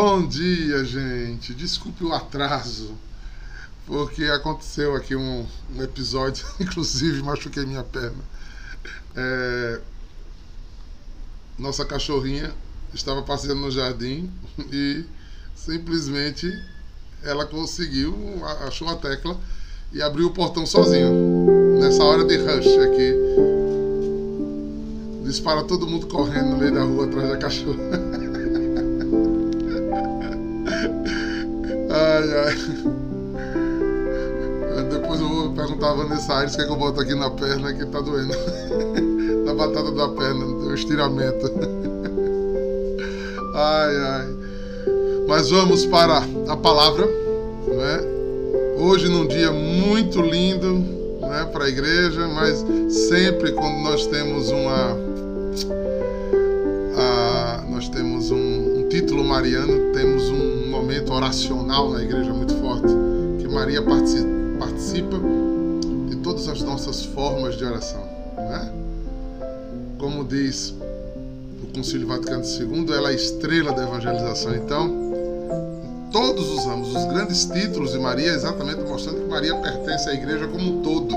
Bom dia, gente. Desculpe o atraso, porque aconteceu aqui um, um episódio, inclusive machuquei minha perna. É, nossa cachorrinha estava passeando no jardim e simplesmente ela conseguiu, achou a tecla e abriu o portão sozinho. Nessa hora de rush aqui. Dispara todo mundo correndo no meio da rua atrás da cachorra. ai, ai. Depois eu vou perguntar a Vanessa Aires o que, é que eu boto aqui na perna que tá doendo. na batata da perna, um estiramento. ai, ai. Mas vamos para a palavra, né? Hoje num dia muito lindo, né, para a igreja, mas sempre quando nós temos uma a, nós temos um, um título mariano, temos um oracional na igreja muito forte, que Maria participa, participa de todas as nossas formas de oração, né? Como diz o Concílio Vaticano II, ela é a estrela da evangelização. Então, todos os ramos, os grandes títulos de Maria, exatamente mostrando que Maria pertence à igreja como um todo.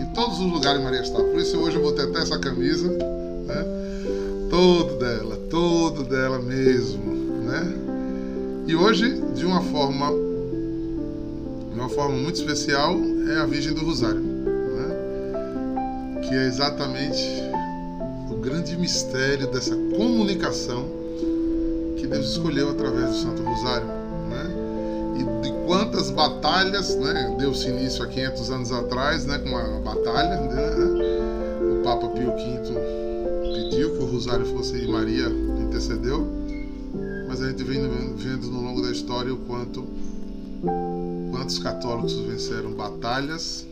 Em todos os lugares Maria está. Por isso hoje eu vou ter até essa camisa, né? Todo dela, todo dela mesmo, né? E hoje, de uma forma, de uma forma muito especial, é a Virgem do Rosário, né? Que é exatamente o grande mistério dessa comunicação que Deus escolheu através do Santo Rosário quantas batalhas, né? Deu-se início há 500 anos atrás, né? Com uma batalha, né? O Papa Pio V pediu que o rosário fosse e Maria intercedeu, mas a gente vem vendo no longo da história o quanto quantos católicos venceram batalhas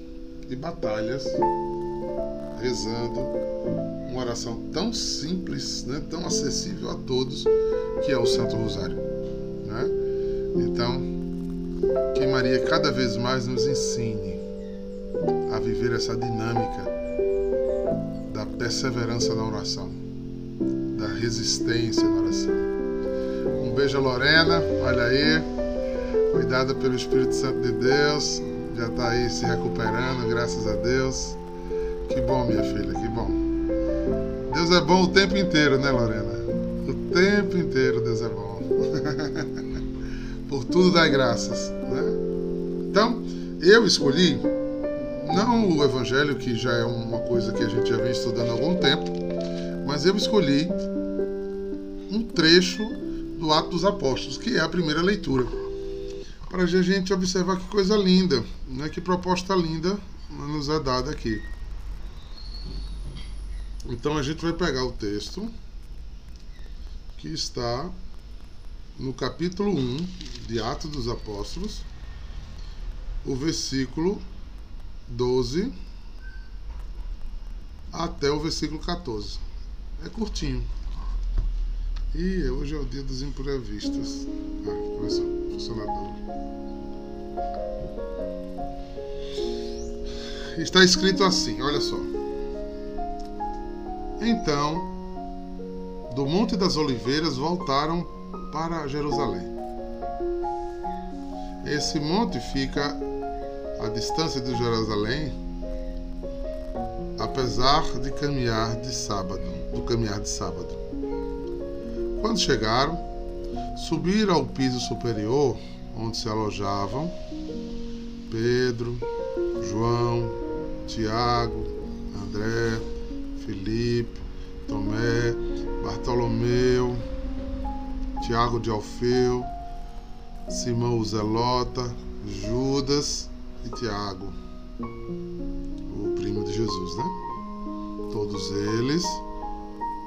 e batalhas rezando uma oração tão simples, né, tão acessível a todos, que é o Santo Rosário. Né? Então, que Maria cada vez mais nos ensine a viver essa dinâmica da perseverança na oração, da resistência na oração. Um beijo a Lorena, olha aí, cuidada pelo Espírito Santo de Deus, já está aí se recuperando, graças a Deus. Que bom, minha filha, que bom. Deus é bom o tempo inteiro, né, Lorena? O tempo inteiro Deus é bom. Por tudo dai graças. Né? Então, eu escolhi não o Evangelho, que já é uma coisa que a gente já vem estudando há algum tempo, mas eu escolhi um trecho do Ato dos Apóstolos, que é a primeira leitura, para a gente observar que coisa linda, né? que proposta linda nos é dada aqui. Então a gente vai pegar o texto que está no capítulo 1 de Atos dos Apóstolos, o versículo 12 até o versículo 14. É curtinho. E hoje é o dia dos imprevistos. Ah, começou. Funcionador. Está escrito assim, olha só. Então, do Monte das Oliveiras voltaram para Jerusalém. Esse monte fica à distância de Jerusalém, apesar de caminhar de sábado, do caminhar de sábado. Quando chegaram, subiram ao piso superior, onde se alojavam Pedro, João, Tiago, André, Felipe, Tomé, Bartolomeu, Tiago de Alfeu, Simão o Zelota, Judas e Tiago, o primo de Jesus, né? Todos eles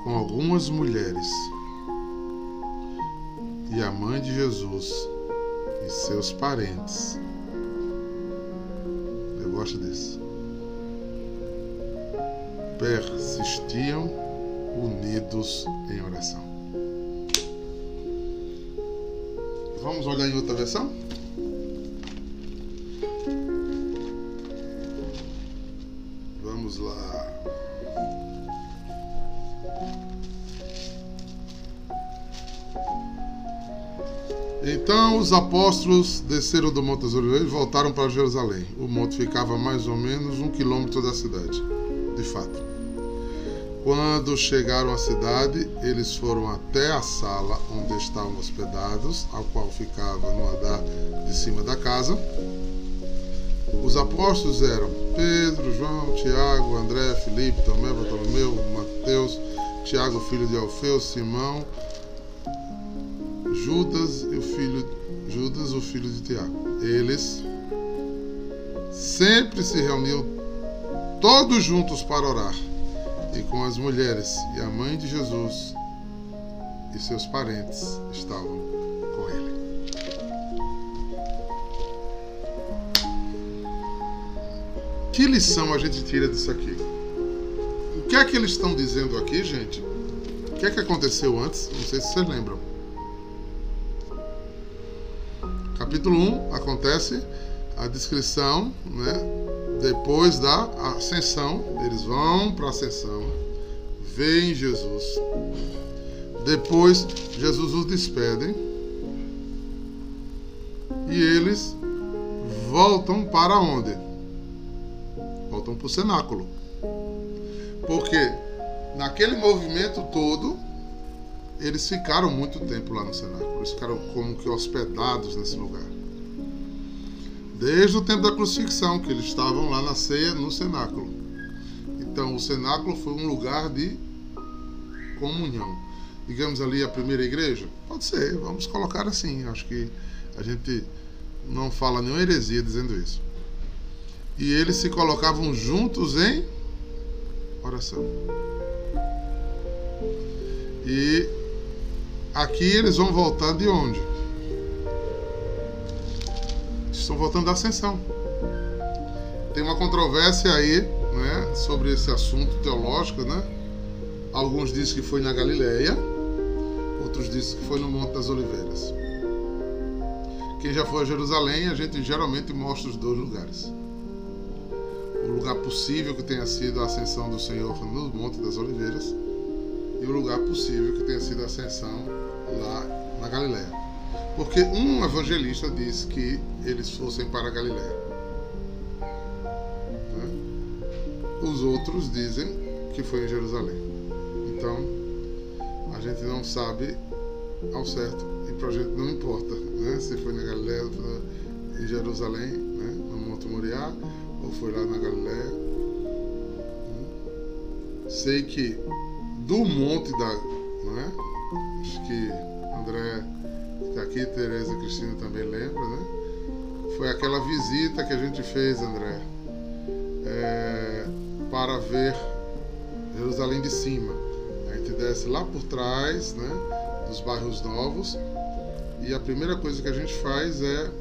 com algumas mulheres e a mãe de Jesus e seus parentes. Eu gosto disso. Persistiam unidos em oração. Vamos olhar em outra versão? Vamos lá. Então os apóstolos desceram do Monte das Oliveiras e voltaram para Jerusalém. O monte ficava mais ou menos um quilômetro da cidade, de fato. Quando chegaram à cidade, eles foram até a sala onde estavam hospedados, ao qual ficava no andar de cima da casa. Os apóstolos eram Pedro, João, Tiago, André, Filipe, Tomé, Bartolomeu, Mateus, Tiago, filho de Alfeu, Simão, Judas Judas, o filho de Tiago. Eles sempre se reuniam todos juntos para orar e com as mulheres e a mãe de Jesus e seus parentes estavam com ele. Que lição a gente tira disso aqui? O que é que eles estão dizendo aqui, gente? O que é que aconteceu antes? Não sei se vocês lembram. Capítulo 1 acontece a descrição, né, depois da ascensão, eles vão para a ascensão, veem Jesus. Depois, Jesus os despede e eles voltam para onde? Voltam para o cenáculo. Porque naquele movimento todo, eles ficaram muito tempo lá no cenáculo. Eles ficaram como que hospedados nesse lugar desde o tempo da crucifixão, que eles estavam lá na ceia no cenáculo. Então, o cenáculo foi um lugar de comunhão. Digamos ali a primeira igreja? Pode ser, vamos colocar assim. Acho que a gente não fala nenhuma heresia dizendo isso. E eles se colocavam juntos em oração. E aqui eles vão voltar de onde? estão voltando da ascensão. Tem uma controvérsia aí né, sobre esse assunto teológico. Né? Alguns dizem que foi na Galileia, outros dizem que foi no Monte das Oliveiras. Quem já foi a Jerusalém, a gente geralmente mostra os dois lugares. O lugar possível que tenha sido a ascensão do Senhor no Monte das Oliveiras e o lugar possível que tenha sido a ascensão lá na Galileia. Porque um evangelista disse que eles fossem para Galiléia. Né? Os outros dizem que foi em Jerusalém. Então, a gente não sabe ao certo e para a gente não importa né? se foi na Galiléia, em Jerusalém, né? no Monte Moriá, ou foi lá na Galiléia. Sei que do monte da. Não é? Acho que André que aqui Tereza Cristina também lembra, né? Foi aquela visita que a gente fez, André, é, para ver Jerusalém de cima. A gente desce lá por trás, né, dos bairros novos, e a primeira coisa que a gente faz é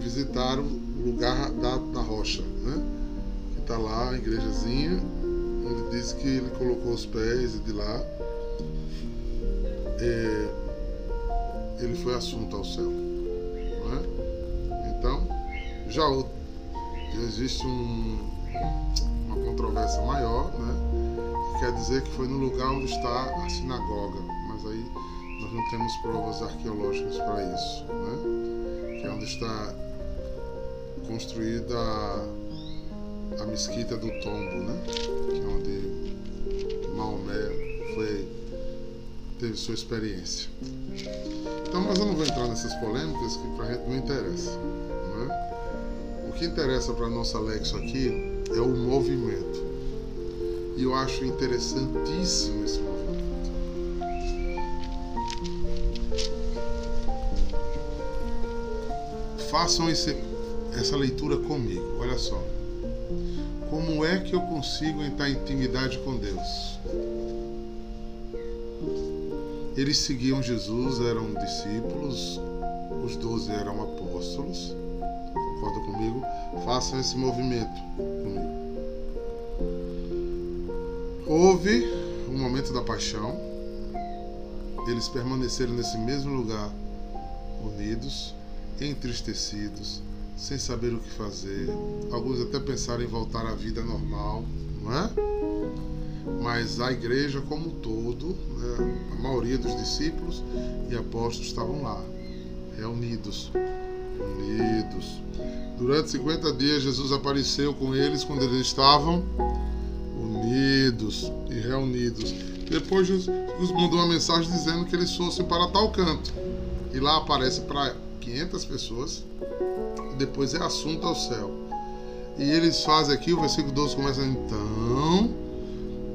visitar o lugar da, da rocha, né? Que está lá, a igrejazinha, onde diz que ele colocou os pés e de lá. É, ele foi assunto ao céu. É? Então, já existe um, uma controvérsia maior, né? que quer dizer que foi no lugar onde está a sinagoga, mas aí nós não temos provas arqueológicas para isso, né? que é onde está construída a, a mesquita do tombo, né? que é onde Maomé foi, teve sua experiência. Então, mas eu não vou entrar nessas polêmicas que para a gente não interessa. Né? O que interessa para nosso Alexo aqui é o movimento. E eu acho interessantíssimo esse movimento. Façam esse, essa leitura comigo. Olha só. Como é que eu consigo entrar em intimidade com Deus? Eles seguiam Jesus, eram discípulos, os doze eram apóstolos. Concorda comigo? Façam esse movimento comigo. Houve um momento da paixão. Eles permaneceram nesse mesmo lugar, unidos, entristecidos, sem saber o que fazer. Alguns até pensaram em voltar à vida normal, não é? Mas a igreja como um todo, né, a maioria dos discípulos e apóstolos estavam lá. reunidos. Unidos. Durante 50 dias, Jesus apareceu com eles quando eles estavam unidos e reunidos. Depois, Jesus mandou uma mensagem dizendo que eles fossem para tal canto. E lá aparece para 500 pessoas. E depois é assunto ao céu. E eles fazem aqui, o versículo 12 começa então.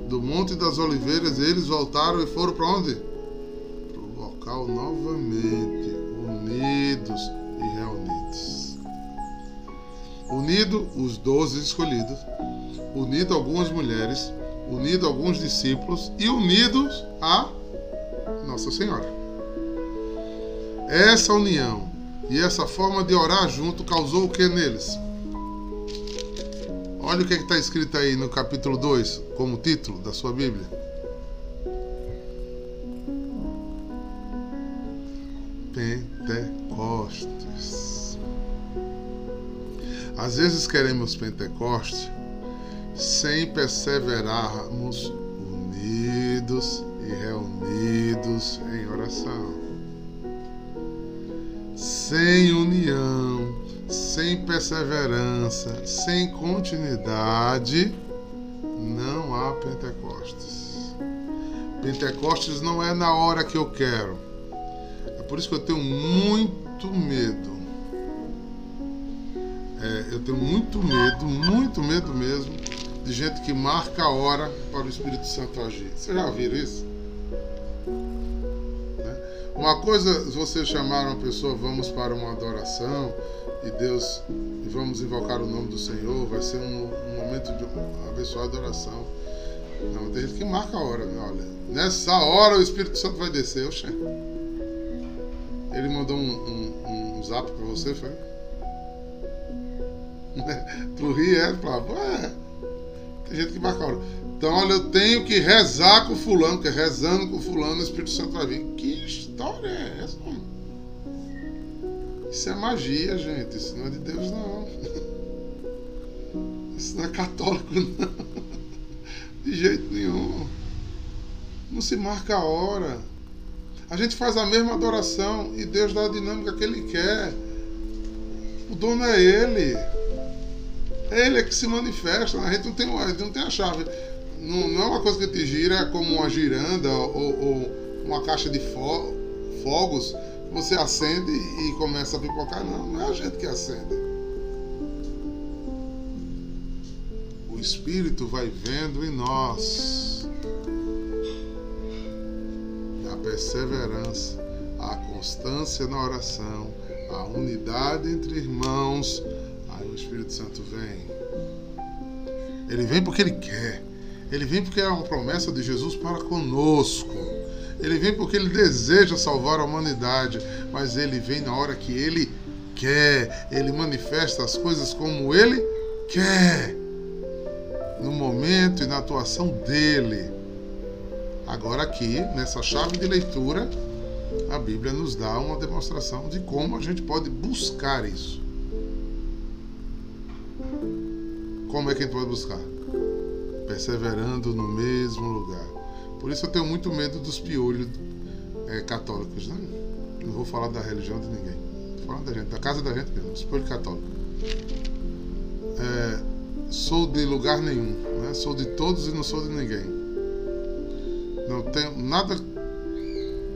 Do Monte das Oliveiras, eles voltaram e foram para onde? Para o local novamente, unidos e reunidos. Unido os doze escolhidos, unido algumas mulheres, unido alguns discípulos e unidos a Nossa Senhora. Essa união e essa forma de orar junto causou o que neles? Olha o que é está escrito aí no capítulo 2, como título da sua Bíblia. Pentecostes. Às vezes queremos Pentecoste sem perseverarmos unidos e reunidos em oração. Sem união, sem perseverança, sem continuidade, não há Pentecostes. Pentecostes não é na hora que eu quero. É por isso que eu tenho muito medo. É, eu tenho muito medo, muito medo mesmo, de gente que marca a hora para o Espírito Santo agir. Vocês já viram isso? Né? Uma coisa, você chamar uma pessoa, vamos para uma adoração, e Deus, e vamos invocar o nome do Senhor, vai ser um, um momento de abençoada oração. Não, tem gente que marca a hora, né? Olha, nessa hora o Espírito Santo vai descer, oxe. Ele mandou um, um, um zap para você, foi? tu ri, é, Flávio? É. Tem gente que marca a hora. Então, olha, eu tenho que rezar com fulano, porque rezando com fulano o Espírito Santo vai vir. Que história é essa, mano? Isso é magia, gente. Isso não é de Deus, não. Isso não é católico, não. De jeito nenhum. Não se marca a hora. A gente faz a mesma adoração e Deus dá a dinâmica que Ele quer. O dono é Ele. É Ele é que se manifesta. A gente não tem, a, gente não tem a chave. Não, não, é uma coisa que te gira como uma giranda ou, ou uma caixa de fo fogos você acende e começa a pipocar. Não, não é a gente que acende. O Espírito vai vendo em nós a perseverança, a constância na oração, a unidade entre irmãos. Aí o Espírito Santo vem. Ele vem porque ele quer. Ele vem porque é uma promessa de Jesus para conosco. Ele vem porque ele deseja salvar a humanidade, mas ele vem na hora que ele quer. Ele manifesta as coisas como ele quer, no momento e na atuação dele. Agora, aqui, nessa chave de leitura, a Bíblia nos dá uma demonstração de como a gente pode buscar isso. Como é que a gente pode buscar? Perseverando no mesmo lugar. Por isso eu tenho muito medo dos piolhos é, católicos, né? Não vou falar da religião de ninguém. Estou falando da gente, da casa da gente mesmo, dos piolhos católicos. É, sou de lugar nenhum, né? Sou de todos e não sou de ninguém. Não tenho nada,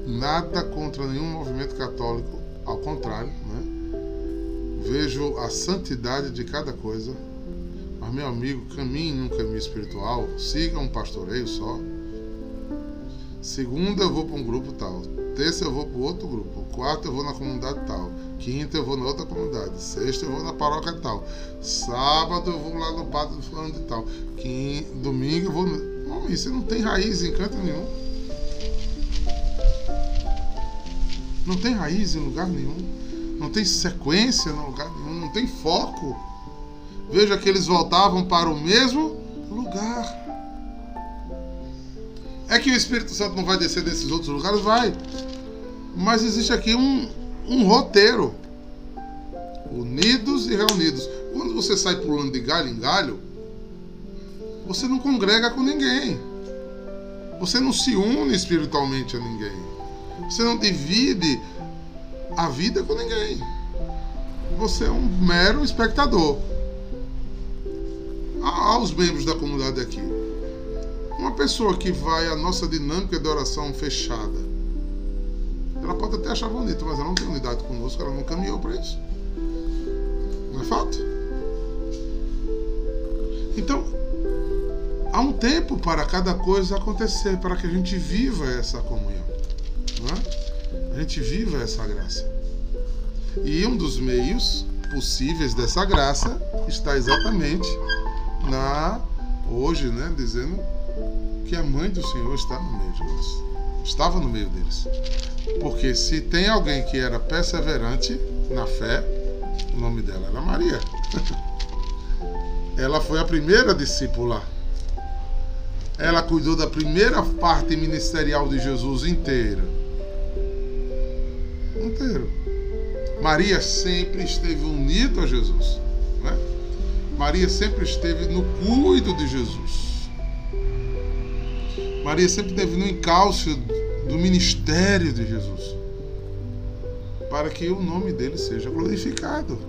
nada contra nenhum movimento católico, ao contrário, né? Vejo a santidade de cada coisa. Mas, meu amigo, caminhe num caminho espiritual, siga um pastoreio só Segunda eu vou para um grupo tal. Terça eu vou para outro grupo. Quarta eu vou na comunidade tal. Quinta eu vou na outra comunidade. Sexta eu vou na paróquia tal. Sábado eu vou lá no pátio do fulano de tal. Quinta, domingo eu vou. Isso não tem raiz em canto nenhum. Não tem raiz em lugar nenhum. Não tem sequência em lugar nenhum. Não tem foco. Veja que eles voltavam para o mesmo lugar. É que o Espírito Santo não vai descer desses outros lugares? Vai. Mas existe aqui um, um roteiro. Unidos e reunidos. Quando você sai pulando de galho em galho, você não congrega com ninguém. Você não se une espiritualmente a ninguém. Você não divide a vida com ninguém. Você é um mero espectador. Aos membros da comunidade aqui. Uma pessoa que vai à nossa dinâmica de oração fechada, ela pode até achar bonito, mas ela não tem unidade conosco, ela não caminhou para isso. Não é fato? Então, há um tempo para cada coisa acontecer, para que a gente viva essa comunhão. É? A gente viva essa graça. E um dos meios possíveis dessa graça está exatamente na hoje, né, dizendo que a mãe do Senhor está no meio de nós. Estava no meio deles. Porque se tem alguém que era perseverante na fé, o nome dela era Maria. Ela foi a primeira discípula. Ela cuidou da primeira parte ministerial de Jesus inteira. Inteiro. Maria sempre esteve unida a Jesus. Né? Maria sempre esteve no cuido de Jesus. Maria sempre teve no encalço do ministério de Jesus, para que o nome dele seja glorificado.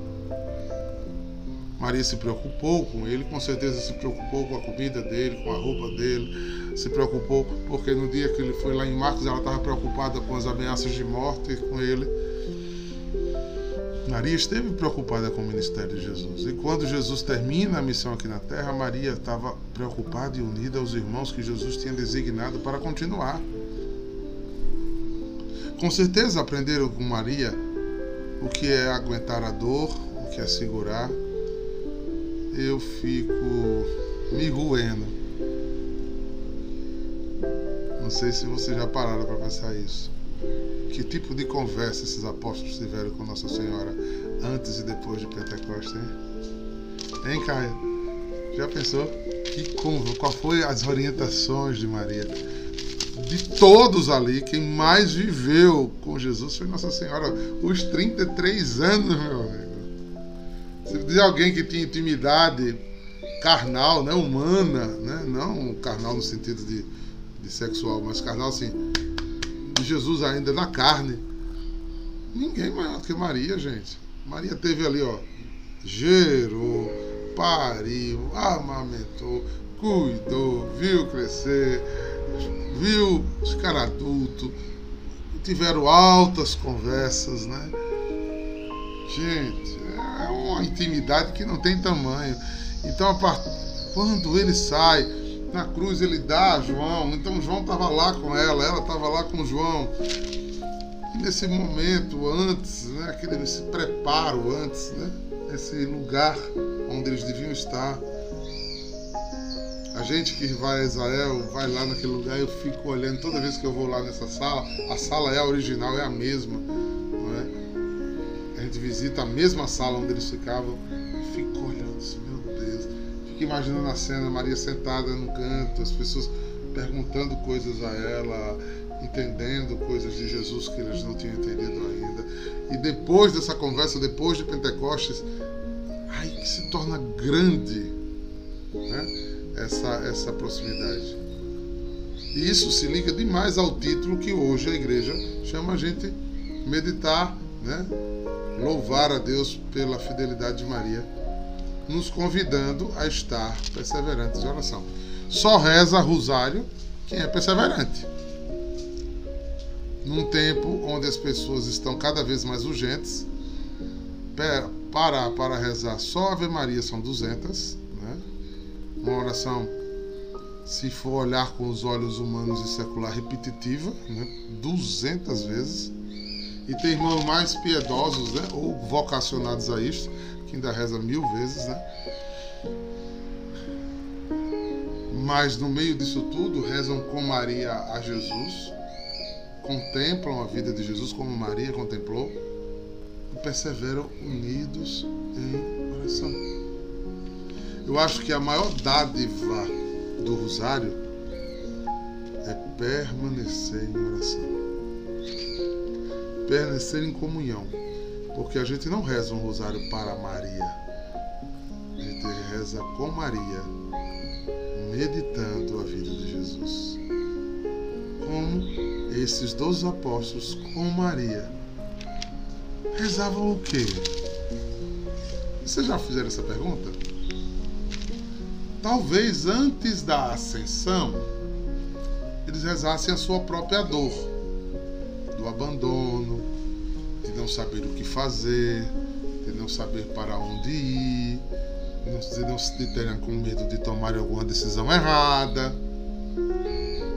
Maria se preocupou com ele, com certeza se preocupou com a comida dele, com a roupa dele, se preocupou porque no dia que ele foi lá em Marcos ela estava preocupada com as ameaças de morte com ele. Maria esteve preocupada com o ministério de Jesus. E quando Jesus termina a missão aqui na terra, Maria estava preocupada e unida aos irmãos que Jesus tinha designado para continuar. Com certeza aprenderam com Maria o que é aguentar a dor, o que é segurar. Eu fico me ruendo. Não sei se vocês já pararam para pensar isso. Que tipo de conversa esses apóstolos tiveram com Nossa Senhora antes e depois de Pentecostes, hein? Hein, Caio? Já pensou? Que qual foi as orientações de Maria? De todos ali, quem mais viveu com Jesus foi Nossa Senhora. Os 33 anos, meu amigo. Se diz alguém que tinha intimidade carnal, né, humana, né, não carnal no sentido de, de sexual, mas carnal assim, Jesus ainda na carne. Ninguém maior do que Maria, gente. Maria teve ali, ó, gerou, pariu, amamentou, cuidou, viu crescer, viu ficar adulto, tiveram altas conversas, né? Gente, é uma intimidade que não tem tamanho. Então, quando ele sai, na cruz ele dá a João, então João estava lá com ela, ela estava lá com João. E nesse momento, antes, né, aquele esse preparo antes, né, esse lugar onde eles deviam estar. A gente que vai a Israel, vai lá naquele lugar, eu fico olhando toda vez que eu vou lá nessa sala, a sala é a original, é a mesma. Não é? A gente visita a mesma sala onde eles ficavam fico imaginando a cena, Maria sentada no canto, as pessoas perguntando coisas a ela, entendendo coisas de Jesus que eles não tinham entendido ainda. E depois dessa conversa, depois de Pentecostes, ai que se torna grande né? essa, essa proximidade. E isso se liga demais ao título que hoje a igreja chama a gente meditar, né? louvar a Deus pela fidelidade de Maria nos convidando a estar perseverantes em oração. Só reza rosário quem é perseverante. Num tempo onde as pessoas estão cada vez mais urgentes, parar para rezar só Ave Maria são 200, né? Uma oração, se for olhar com os olhos humanos e secular, repetitiva, né? 200 vezes. E tem irmãos mais piedosos, né? Ou vocacionados a isto, que ainda reza mil vezes, né? Mas no meio disso tudo, rezam com Maria a Jesus, contemplam a vida de Jesus como Maria contemplou e perseveram unidos em oração. Eu acho que a maior dádiva do rosário é permanecer em oração. Permanecer em comunhão. Porque a gente não reza um rosário para Maria. A gente reza com Maria, meditando a vida de Jesus. Como esses dois apóstolos com Maria rezavam o quê? Vocês já fizeram essa pergunta? Talvez antes da ascensão, eles rezassem a sua própria dor, do abandono, saber o que fazer, de não saber para onde ir, de não se terem com medo de tomar alguma decisão errada.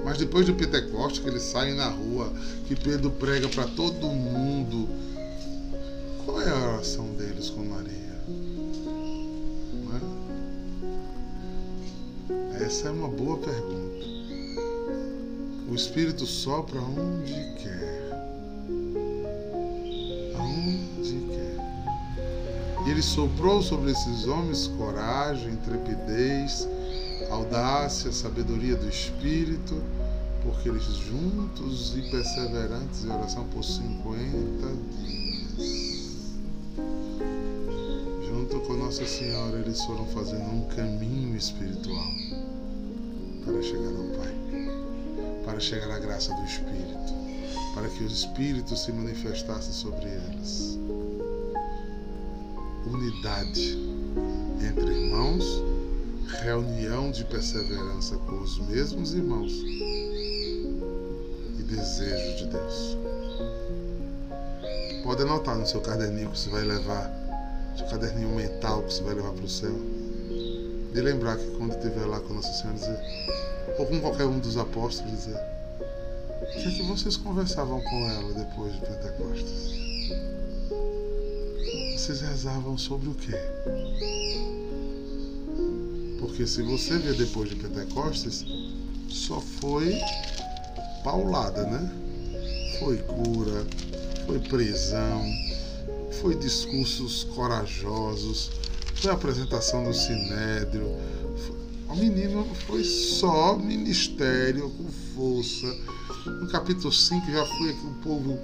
Mas depois do Pentecostes, que eles saem na rua, que Pedro prega para todo mundo, qual é a oração deles com Maria? É? Essa é uma boa pergunta. O Espírito sopra onde quer. E ele soprou sobre esses homens coragem, intrepidez, audácia, sabedoria do Espírito, porque eles juntos e perseverantes em oração por 50 dias. Junto com Nossa Senhora, eles foram fazendo um caminho espiritual para chegar ao Pai para chegar à graça do Espírito, para que o Espírito se manifestasse sobre elas. Unidade entre irmãos, reunião de perseverança com os mesmos irmãos e desejo de Deus. Pode anotar no seu caderninho que você vai levar, seu caderninho mental que você vai levar para o céu. De lembrar que quando estiver lá com Nossa Senhora, dizer, ou com qualquer um dos apóstolos, dizer: O que é que vocês conversavam com ela depois de Pentecostes? Vocês rezavam sobre o quê? Porque se você ver depois de Pentecostes, só foi paulada, né? Foi cura, foi prisão, foi discursos corajosos, foi apresentação do Sinédrio, o menino foi só ministério com força. No capítulo 5 já foi um povo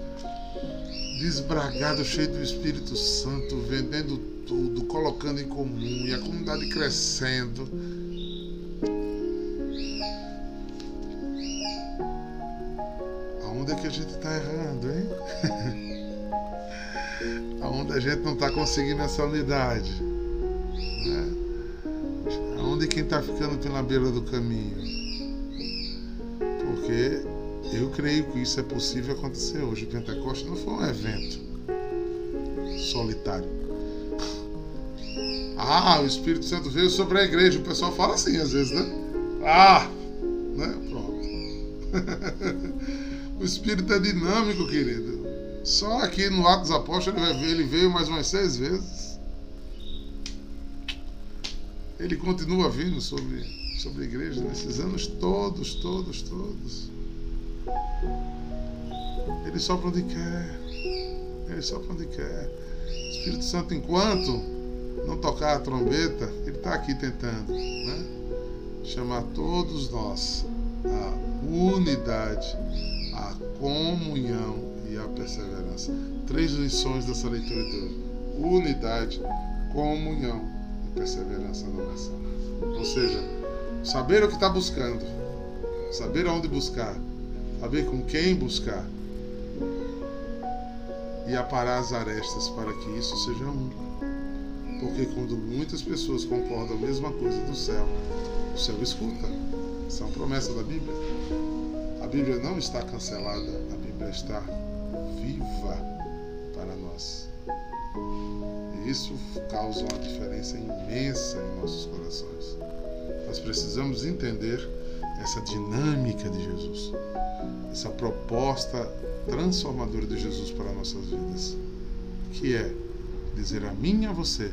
desbragado, cheio do Espírito Santo, vendendo tudo, colocando em comum e a comunidade crescendo. Aonde é que a gente está errando, hein? Aonde a gente não está conseguindo essa unidade? de quem está ficando pela beira do caminho. Porque eu creio que isso é possível acontecer hoje. O Pentecostes não foi um evento solitário. Ah, o Espírito Santo veio sobre a igreja. O pessoal fala assim às vezes, né? Ah! Né? Pronto. o Espírito é dinâmico, querido. Só aqui no Atos Apóstolos ele veio mais umas seis vezes ele continua vindo sobre, sobre a igreja nesses anos todos, todos, todos. Ele sopra onde quer. Ele sopra onde quer. Espírito Santo, enquanto não tocar a trombeta, ele está aqui tentando né? chamar todos nós à unidade, à comunhão e à perseverança. Três lições dessa leitura de hoje: unidade, comunhão perseverança na oração. Ou seja, saber o que está buscando, saber aonde buscar, saber com quem buscar e aparar as arestas para que isso seja um. Porque quando muitas pessoas concordam a mesma coisa do céu, o céu escuta. Isso é uma promessa da Bíblia. A Bíblia não está cancelada, a Bíblia está viva para nós isso causa uma diferença imensa em nossos corações. Nós precisamos entender essa dinâmica de Jesus, essa proposta transformadora de Jesus para nossas vidas, que é dizer a mim e a você: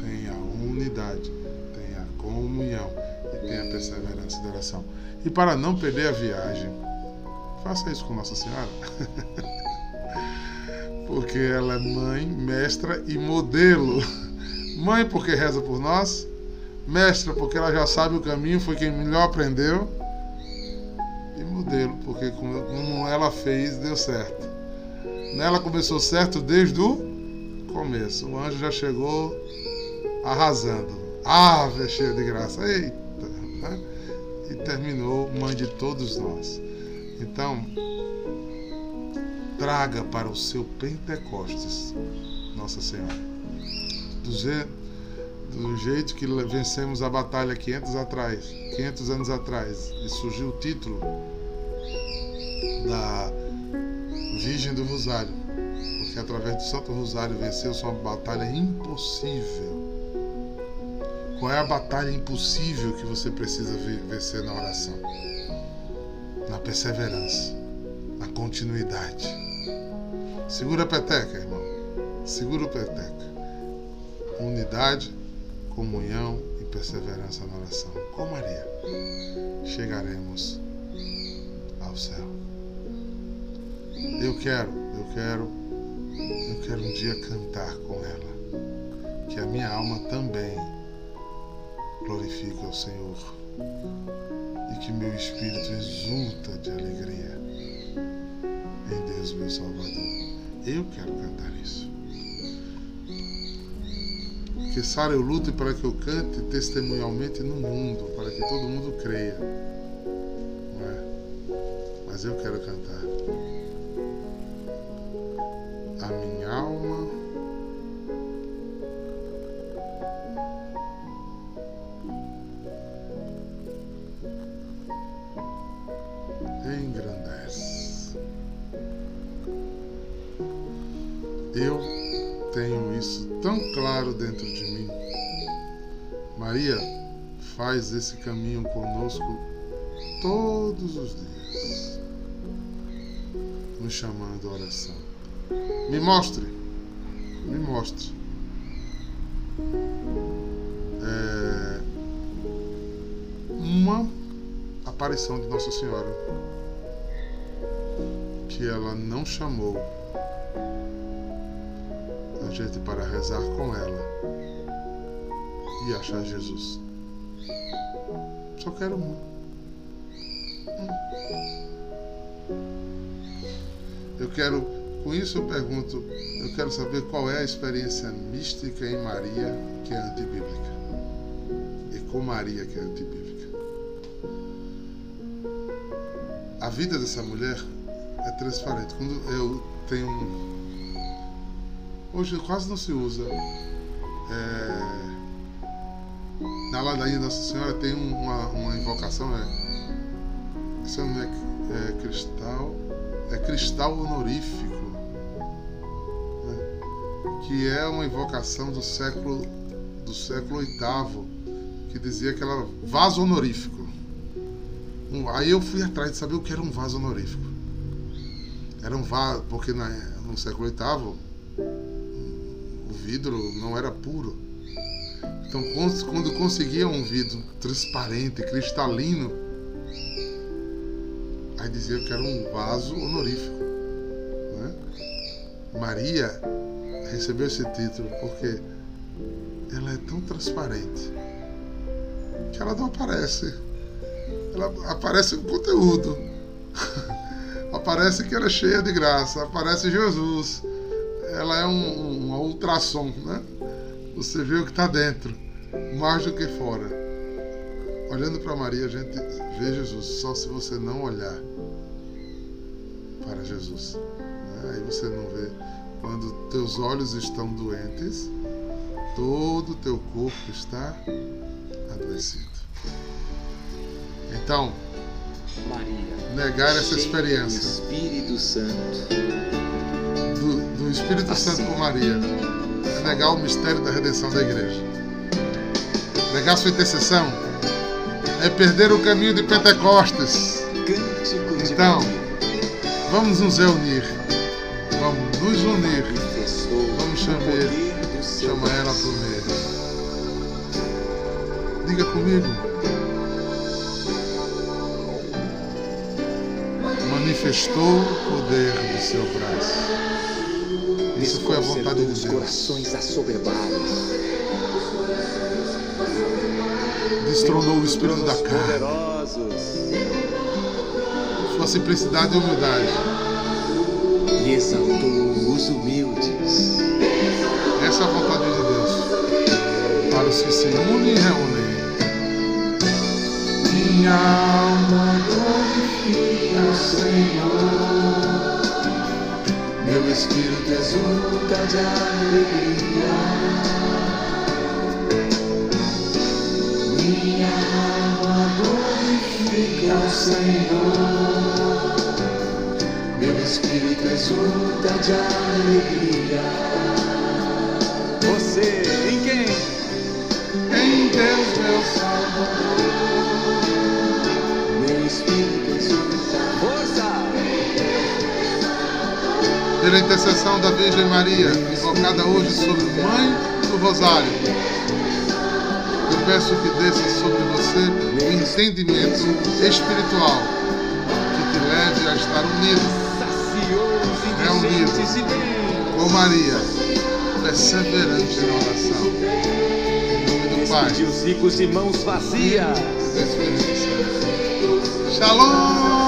tenha unidade, tenha comunhão e tenha perseverança e oração. E para não perder a viagem, faça isso com Nossa Senhora. porque ela é mãe, mestra e modelo. Mãe, porque reza por nós. Mestra, porque ela já sabe o caminho, foi quem melhor aprendeu. E modelo, porque como ela fez, deu certo. Ela começou certo desde o começo. O anjo já chegou arrasando. Ah, cheia de graça. Eita! Né? E terminou mãe de todos nós. Então, traga para o seu Pentecostes, Nossa Senhora. Do, je, do jeito que vencemos a batalha 500 atrás, 500 anos atrás, e surgiu o título da Virgem do Rosário, porque através do Santo Rosário venceu uma batalha impossível. Qual é a batalha impossível que você precisa vencer na oração? Na perseverança, na continuidade. Segura a peteca, irmão. Segura o peteca. Unidade, comunhão e perseverança na oração. Com Maria, chegaremos ao céu. Eu quero, eu quero, eu quero um dia cantar com ela. Que a minha alma também glorifique ao Senhor. E que meu espírito exulta de alegria em Deus, meu Salvador. Eu quero cantar isso. Que Sara eu lute para que eu cante testemunhalmente no mundo, para que todo mundo creia. Não é? Mas eu quero cantar. A minha alma engrandece. Eu tenho isso tão claro dentro. Maria faz esse caminho conosco todos os dias, nos chamando à oração. Me mostre, me mostre. É uma aparição de Nossa Senhora que ela não chamou a gente para rezar com ela e achar Jesus. Só quero um. Eu quero, com isso eu pergunto, eu quero saber qual é a experiência mística em Maria que é antibíblica. E com Maria que é antibíblica. A vida dessa mulher é transparente. Quando eu tenho Hoje quase não se usa. É... Na ladainha Nossa Senhora tem uma, uma invocação, é. Isso não é, é cristal. É cristal honorífico. Né? Que é uma invocação do século do século VIII, que dizia que era vaso honorífico. Aí eu fui atrás de saber o que era um vaso honorífico. Era um vaso, porque na, no século VIII o vidro não era puro. Então, quando conseguia um vidro transparente, cristalino, aí dizia que era um vaso honorífico. Né? Maria recebeu esse título porque ela é tão transparente que ela não aparece. Ela aparece o conteúdo. aparece que ela é cheia de graça. Aparece Jesus ela é um, um ultrassom, né? Você vê o que está dentro, mais do que fora. Olhando para Maria, a gente vê Jesus, só se você não olhar para Jesus. Né? Aí você não vê. Quando teus olhos estão doentes, todo o teu corpo está adoecido. Então, Maria, negar essa experiência. Espírito Santo do Espírito Santo por Maria é negar o mistério da redenção da igreja. Negar sua intercessão é perder o caminho de Pentecostes. Então, vamos nos reunir. Vamos nos unir. Vamos chamar, chamar ela por meio. Diga comigo. Manifestou o poder do seu braço. Isso foi a vontade de Deus. corações assoberbados. Destronou o espírito da carne. Sua simplicidade e humildade. E exaltou os humildes. Essa é a vontade de Deus. Para os que se unem e reúnem. Minha alma glorifica o Senhor Meu espírito exulta de alegria. Minha alma glorifica o Senhor. Meu espírito exulta de alegria. Você, em quem? Em Deus, meu Salvador. Meu espírito Pela intercessão da Virgem Maria, invocada hoje sobre Mãe do Rosário, eu peço que desça sobre você o entendimento espiritual que te leve a estar unido e bem. com Maria, perseverante na oração. Em nome do Pai, Despediu os ricos de mãos vazias. Shalom!